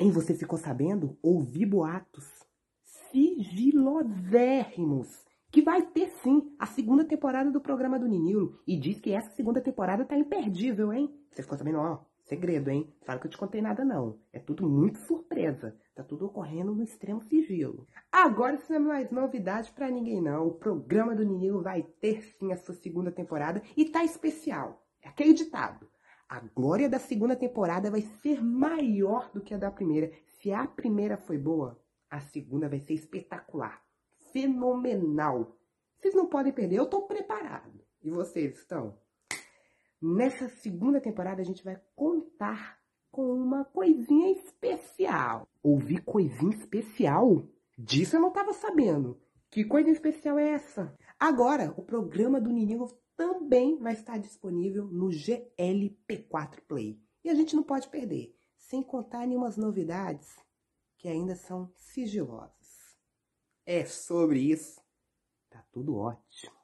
Hein, você ficou sabendo? Ouvi boatos sigilosérrimos que vai ter sim a segunda temporada do programa do Ninilo. E diz que essa segunda temporada tá imperdível, hein? Você ficou sabendo, ó, segredo, hein? Sabe que eu te contei nada não. É tudo muito surpresa. Tá tudo ocorrendo no extremo sigilo. Agora isso não é mais novidade para ninguém não. O programa do Ninilo vai ter sim a sua segunda temporada e tá especial. É aquele ditado. A glória da segunda temporada vai ser maior do que a da primeira. Se a primeira foi boa, a segunda vai ser espetacular fenomenal. Vocês não podem perder, eu estou preparado. E vocês estão? Nessa segunda temporada a gente vai contar com uma coisinha especial. Ouvir coisinha especial? Disso eu não estava sabendo. Que coisa especial é essa? Agora, o programa do Ninilo também vai estar disponível no GLP4 Play. E a gente não pode perder, sem contar nenhumas novidades que ainda são sigilosas é sobre isso, tá tudo ótimo.